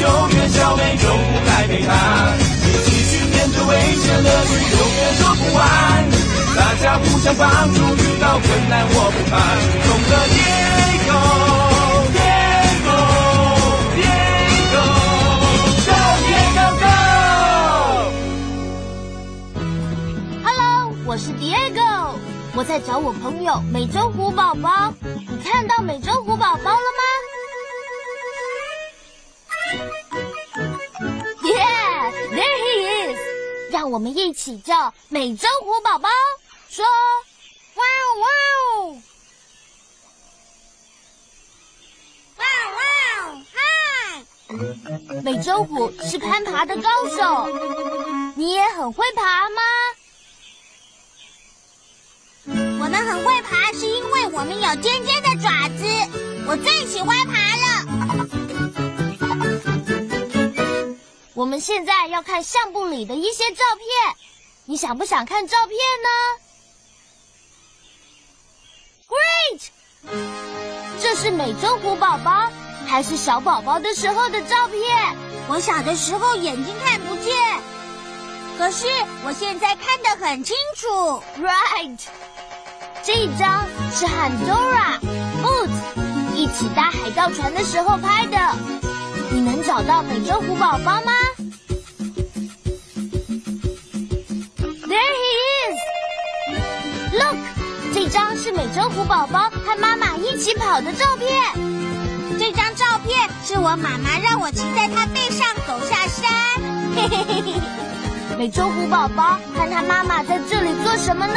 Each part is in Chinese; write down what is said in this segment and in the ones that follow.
Diego 去救援小美洲虎来陪他，一起去面对危险乐趣，永远说不完。大家互相帮助，遇到困难我不怕。中的 Diego Diego Diego Go Diego Go！Hello，我是 Diego，我在找我朋友美洲虎宝宝。你看到美洲虎宝宝了吗我们一起叫美洲虎宝宝，说哇哦哇哦，哇哇嗨！美洲虎是攀爬的高手，你也很会爬吗？我们很会爬，是因为我们有尖尖的爪子。我最喜欢爬我们现在要看相簿里的一些照片，你想不想看照片呢？Great！这是美洲虎宝宝还是小宝宝的时候的照片我小的时候眼睛看不见，可是我现在看得很清楚。？Right！这一张是和 Dora、Boot 一起搭海盗船的时候拍的。你能找到美洲虎宝宝吗美洲虎宝宝和妈妈一起跑的照片。这张照片是我妈妈让我骑在她背上走下山。嘿嘿嘿嘿。美洲虎宝宝和他妈妈在这里做什么呢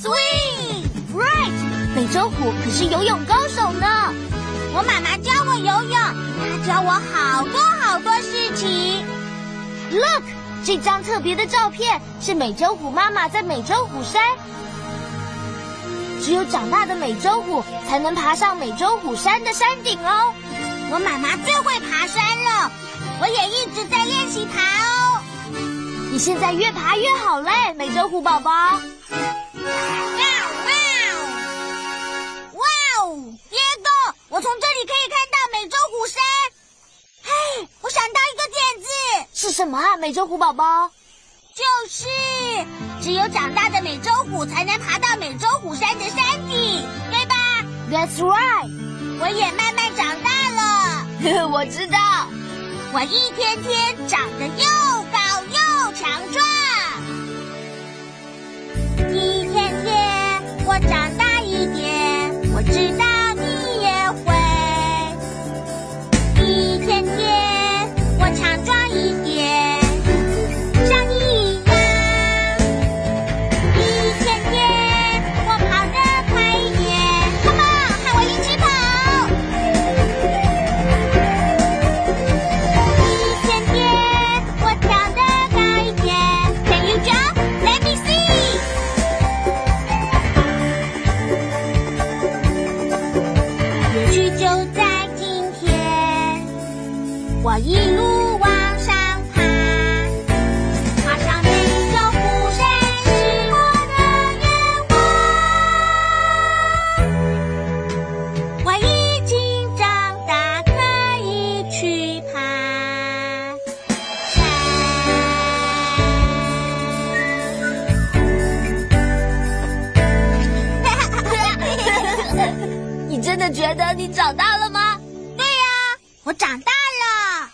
Swing！？Right，美洲虎可是游泳高手呢。我妈妈教我游泳，她教我好多好多事情。Look，这张特别的照片是美洲虎妈妈在美洲虎山。只有长大的美洲虎才能爬上美洲虎山的山顶哦。我妈妈最会爬山了，我也一直在练习爬哦。你现在越爬越好嘞，美洲虎宝宝。哇哦哇哦哇哦！耶哥，我从这里可以看到美洲虎山。嘿，我想到一，是什么啊，美洲虎宝宝？就是只有长大的美洲虎才能爬到美洲虎山的山顶，对吧？That's right，我也慢慢长大了，我知道。我一天天长得又高又强壮。一天天我长大一点，我知道你长大了吗？对呀、我长大了。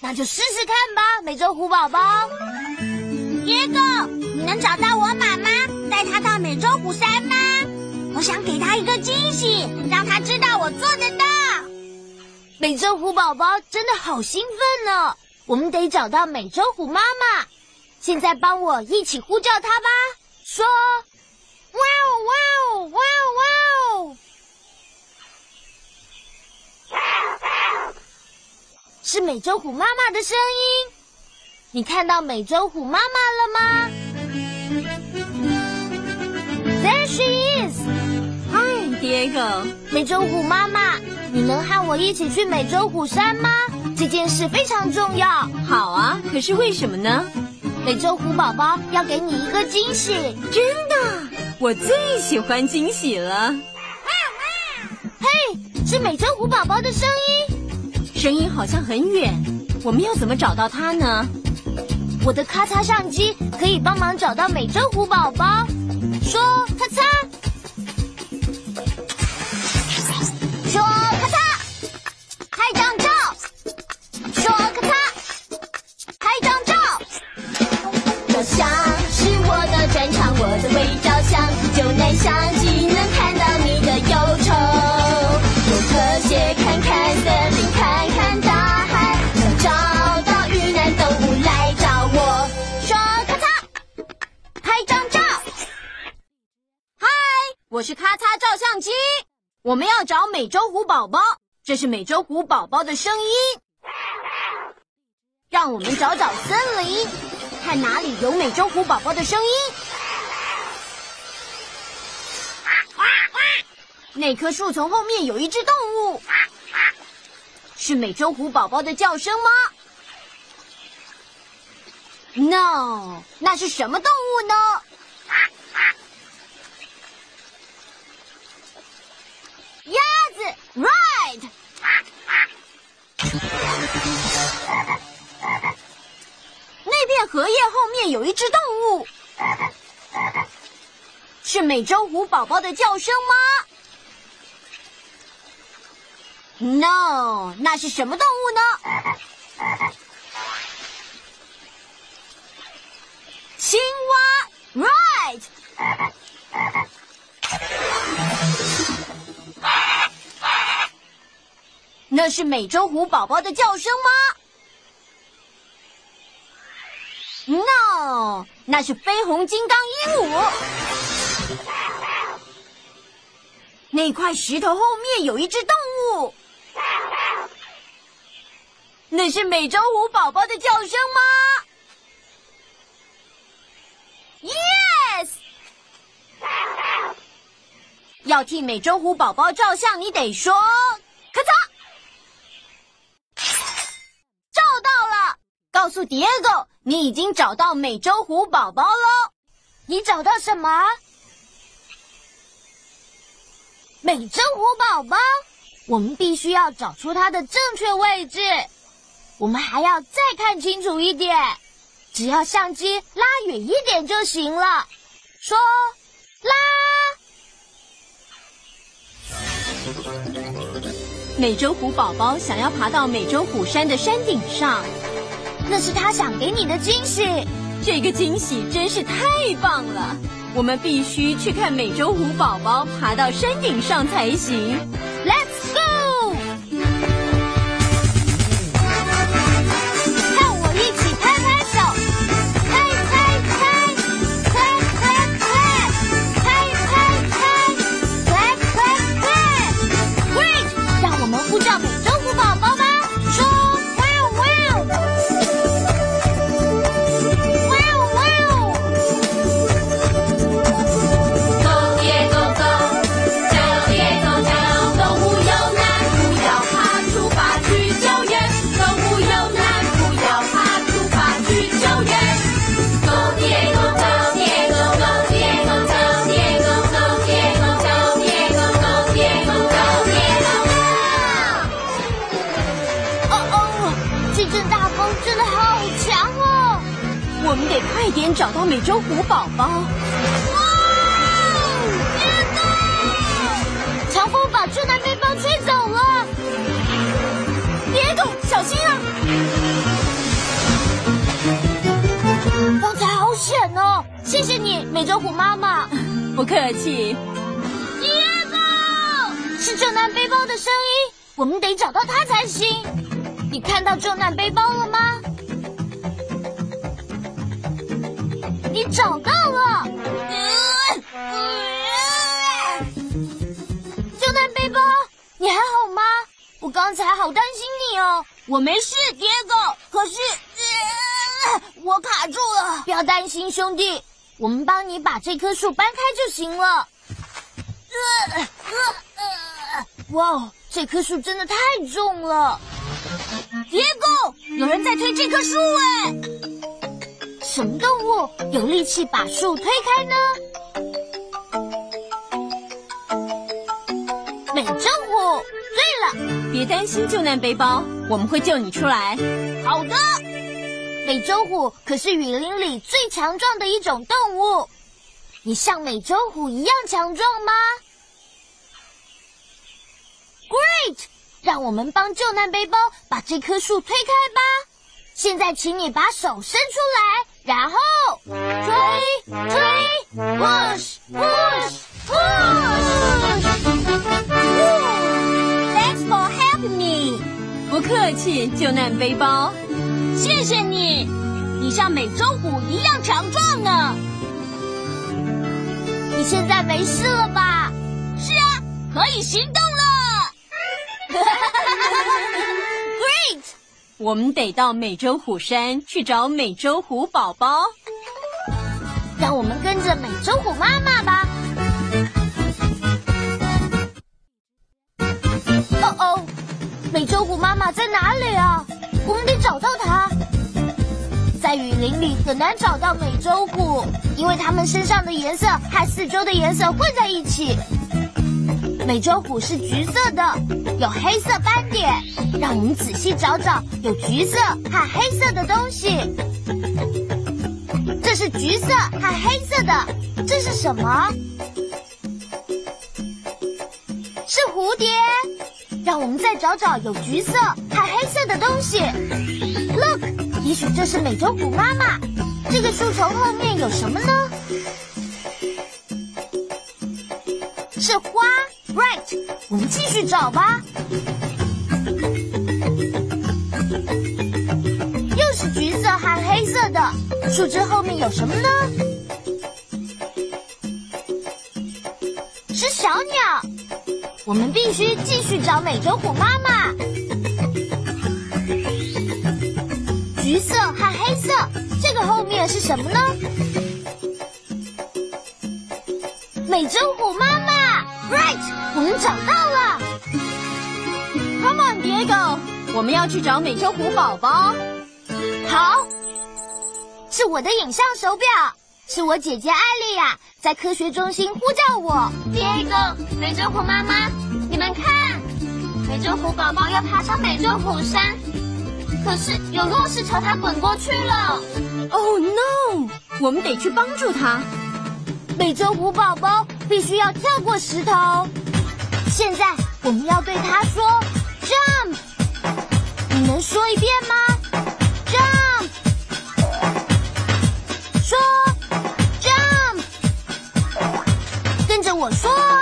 那就试试看吧，美洲虎宝宝。耶哥，你能找到我妈妈，带她到美洲虎山吗？我想给她一个惊喜，让她知道我做得到。美洲虎宝宝真的好兴奋呢！我们得找到美洲虎妈妈。现在帮我一起呼叫它吧，说：哇哦哇哦哇哦哇哦！是美洲虎妈妈的声音。你看到美洲虎妈妈了吗？There she is！Hi,，Diego，美洲虎妈妈，你能和我一起去美洲虎山吗？这件事非常重要。好啊，可是为什么呢？美洲虎宝宝要给你一个惊喜。真的，我最喜欢惊喜了。嘿，是美洲虎宝宝的声音，声音好像很远，我们要怎么找到它呢？我的咔嚓相机可以帮忙找到美洲虎宝宝。说咔嚓，说咔嚓，拍张照。说咔嚓，拍张照。照相是我的专长，我的会照相，就拿相机能看到你的忧愁。有科学看看森林，看我是咔嚓照相机，我们要找美洲虎宝宝，这是美洲虎宝宝的声音。让我们找找森林，看哪里有美洲虎宝宝的声音。那棵树丛后面有一只动物，是美洲虎宝宝的叫声吗？No，那是什么动物呢？鸭子，Right。那片荷叶后面有一只动物，是美洲虎宝宝的叫声吗？No，那是什么动物呢？青蛙，Right。那是美洲虎宝宝的叫声吗？No，那是飞鸿金刚鹦鹉。那块石头后面有一只动物，那是美洲虎宝宝的叫声吗？Yes。要替美洲虎宝宝照相，你得说咔嚓。照到了，告诉迪埃狗，你已经找到美洲虎宝宝喽。你找到什么？美洲虎宝宝，我们必须要找出它的正确位置。我们还要再看清楚一点，只要相机拉远一点就行了。说拉。美洲虎宝宝想要爬到美洲虎山的山顶上，那是他想给你的惊喜。这个惊喜真是太棒了！我们必须去看美洲虎宝宝爬到山顶上才行。Let's 找到美洲虎宝宝。哇！天哪！强风把智南背包吹走了。别动，小心啊！刚才好险哦！谢谢你，美洲虎妈妈。不客气。别动！是正南背包的声音，我们得找到它才行。你看到救难背包了吗？你找到了！救难背包，你还好吗？我刚才好担心你哦。我没事，爹狗。可是、我卡住了。不要担心，兄弟，我们帮你把这棵树搬开就行了。呃呃呃，哇，这棵树真的太重了。爹狗，有人在推这棵树哎！什么动物有力气把树推开呢？美洲虎。对了，别担心，救难背包，我们会救你出来。好的。美洲虎可是雨林里最强壮的一种动物，你像美洲虎一样强壮吗？Great！让我们帮救难背包把这棵树推开吧。现在，请你把手伸出来。然后推推，push push push。Thanks for helping me。不客气，救难背包。谢谢你，你像美洲虎一样强壮呢。你现在没事了吧？是啊，可以行动了。Great！我们得到美洲虎山去找美洲虎宝宝。让我们跟着美洲虎妈妈吧。哦哦，美洲虎妈妈在哪里啊？我们得找到它。在雨林里很难找到美洲虎，因为它们身上的颜色和四周的颜色混在一起。美洲虎是橘色的，有黑色斑点。让我们仔细找找有橘色和黑色的东西。这是橘色和黑色的，这是什么？是蝴蝶。让我们再找找有橘色和黑色的东西。Look，也许这是美洲虎妈妈。这个树丛后面有什么呢？我们继续找吧。又是橘色和黑色的，树枝后面有什么呢？是小鸟。我们必须继续找美洲虎妈妈。橘色和黑色，这个后面是什么呢？美洲虎们找到了。Come on, Diego，我们要去找美洲虎宝宝。好，是我的影像手表，是我姐姐艾丽亚在科学中心呼叫我。Diego，美洲虎妈妈，你们看，美洲虎宝宝要爬上美洲虎山，可是有落石朝它滚过去了。Oh no！我们得去帮助它。美洲虎宝宝必须要跳过石头。现在我们要对他说 “jump”，你能说一遍吗？jump，说 jump，跟着我说。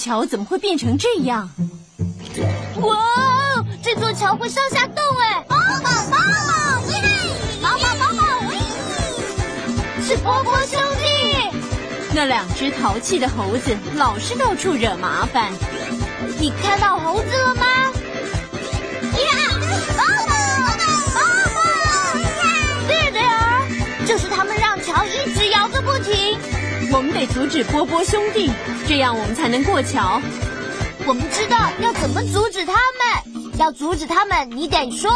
桥怎么会变成这样？哇哦！这座桥会上下动哎！波波波耶！波耶！是波波兄弟。那两只淘气的猴子老是到处惹麻烦。你看到猴子了吗？耶！波波！对的呀，就是他们让桥一直摇个不停。我们得阻止波波兄弟。这样我们才能过桥。我不知道要怎么阻止他们。要阻止他们，你得说：“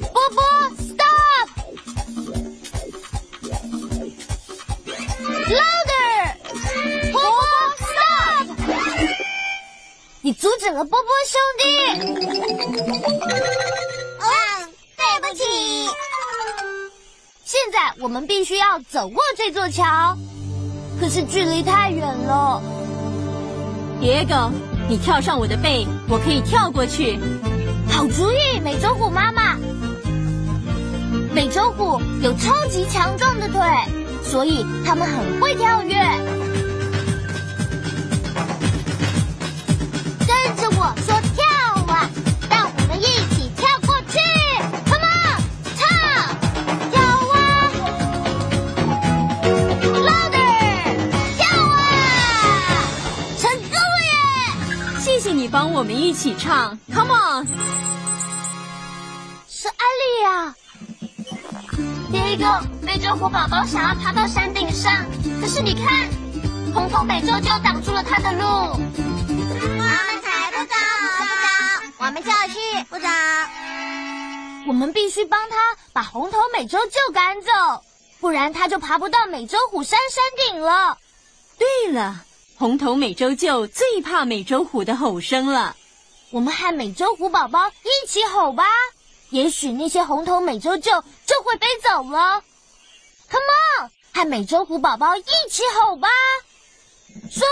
波波，stop！” 波波，stop！你阻止了波波兄弟。嗯，对不起。现在我们必须要走过这座桥，可是距离太远了。野狗，你跳上我的背，我可以跳过去。好主意，美洲虎妈妈。美洲虎有超级强壮的腿，所以它们很会跳跃。我们一起唱，Come on！是艾丽呀。第一个美洲虎宝宝想要爬到山顶上，可是你看，红头美洲就挡住了他的路。我们才不走，不走，我们就去不走。我们必须帮他把红头美洲鹫赶走，不然他就爬不到美洲虎山山顶了。对了，红头美洲鹫最怕美洲虎的吼声了。我们和美洲虎宝宝一起吼吧，也许那些红头美洲鹫就会飞走了。Come on，和美洲虎宝宝一起吼吧，说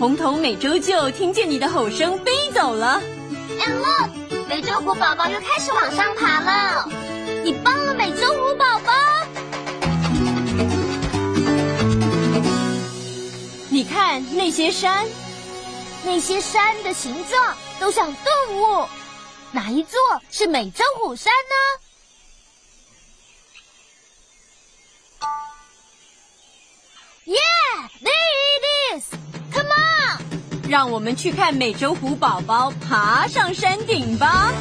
红头美洲鹫听见你的吼声飞走了。And look，美洲虎宝宝又开始往上爬了。你帮了美洲虎宝宝。你看那些山，那些山的形状都像动物，哪一座是美洲虎山呢让我们去看美洲虎宝宝爬上山顶吧。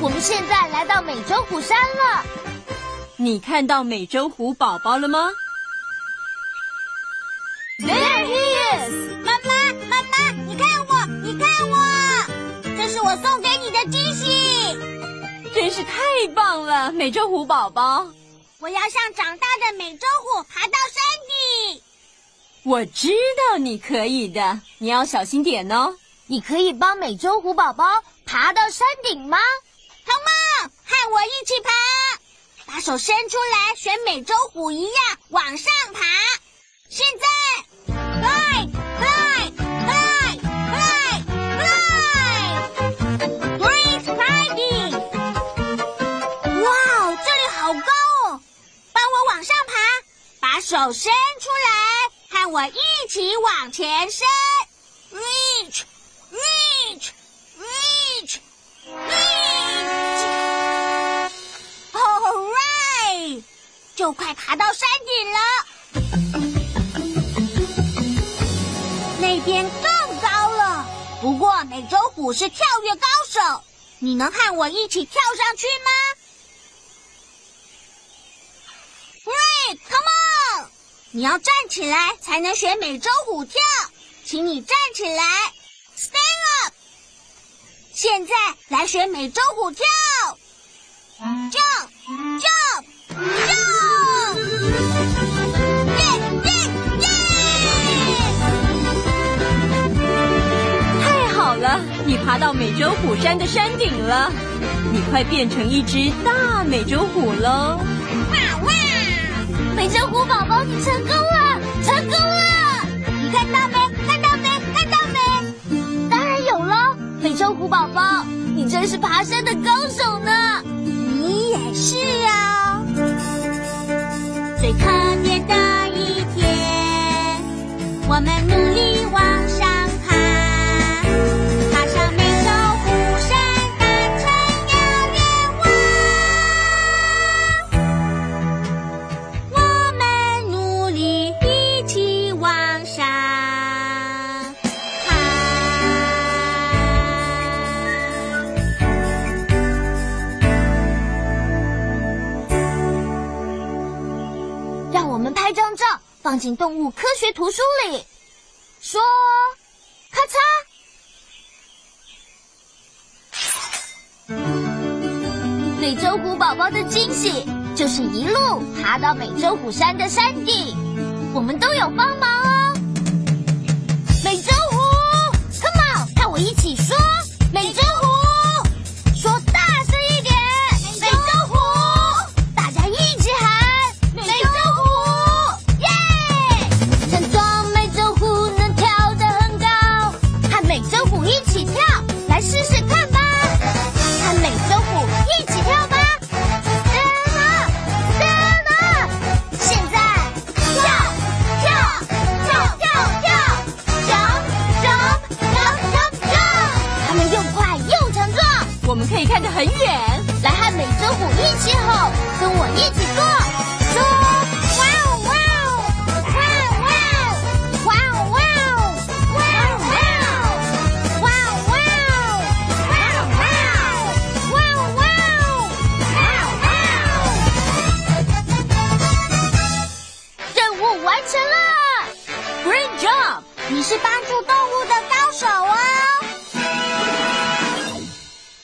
我们现在来到美洲虎山了。你看到美洲虎宝宝了吗？There he is. 妈妈，妈妈，你看我，你看我，这是我送给你的惊喜。真是太棒了，美洲虎宝宝！我要像长大的美洲虎爬到山顶。我知道你可以的，你要小心点哦。你可以帮美洲虎宝宝爬到山顶吗？Come on，和我一起爬，把手伸出来，学美洲虎一样往上爬。现在，fly 手伸出来，和我一起往前伸，reach，reach，reach，reach，Alright，就快爬到山顶了。那边更高了，不过美洲虎是跳跃高手，你能和我一起跳上去吗？Great，come on！你要站起来才能学美洲虎跳，请你站起来，stand up。现在来学美洲虎跳，jump jump jump，耶耶耶！太好了，你爬到美洲虎山的山顶了，你快变成一只大美洲虎喽！美洲虎宝宝，你成功了，成功了！你看到没？看到没？看到没？当然有了，美洲虎宝宝，你真是爬山的高手呢！你也是呀！最特别的一天，我们努力放进动物科学图书里。说，咔嚓！美洲虎宝宝的惊喜就是一路爬到美洲虎山的山顶，我们都有帮忙我们可以看得很远。来和美洲虎一起吼，跟我一起做，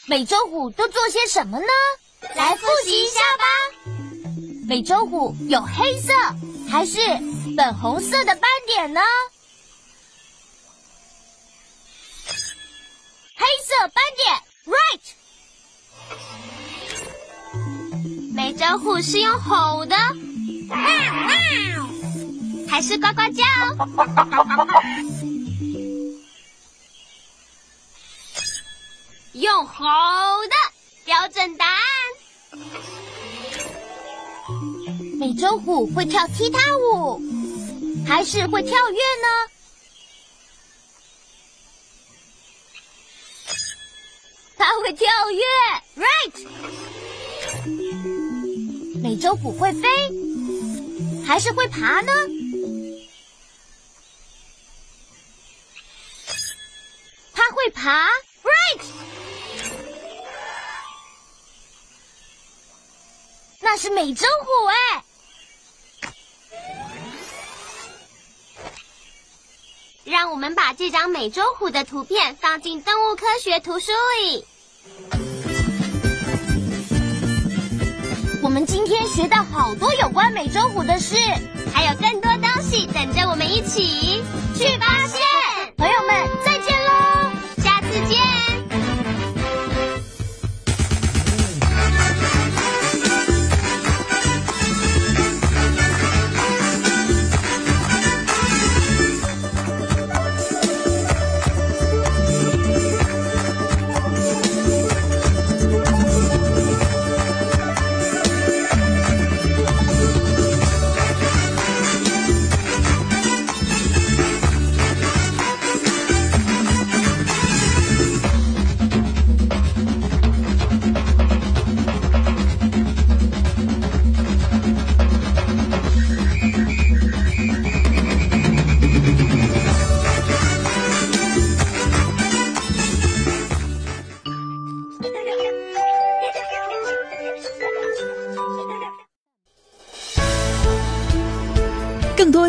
美洲虎都做些什么呢？来复习一下吧。美洲虎有黑色还是粉红色的斑点呢？黑色斑点，right。美洲虎是用吼的，还是呱呱叫？用吼的标准答案。美洲虎会跳踢踏舞，还是会跳跃呢？它会跳跃，right。美洲虎会飞，还是会爬呢？它会爬，right。是美洲虎哎。让我们把这张美洲虎的图片放进动物科学图书里。我们今天学到好多有关美洲虎的事，还有更多东西等着我们一起去发现。朋友们，再见喽，下次见。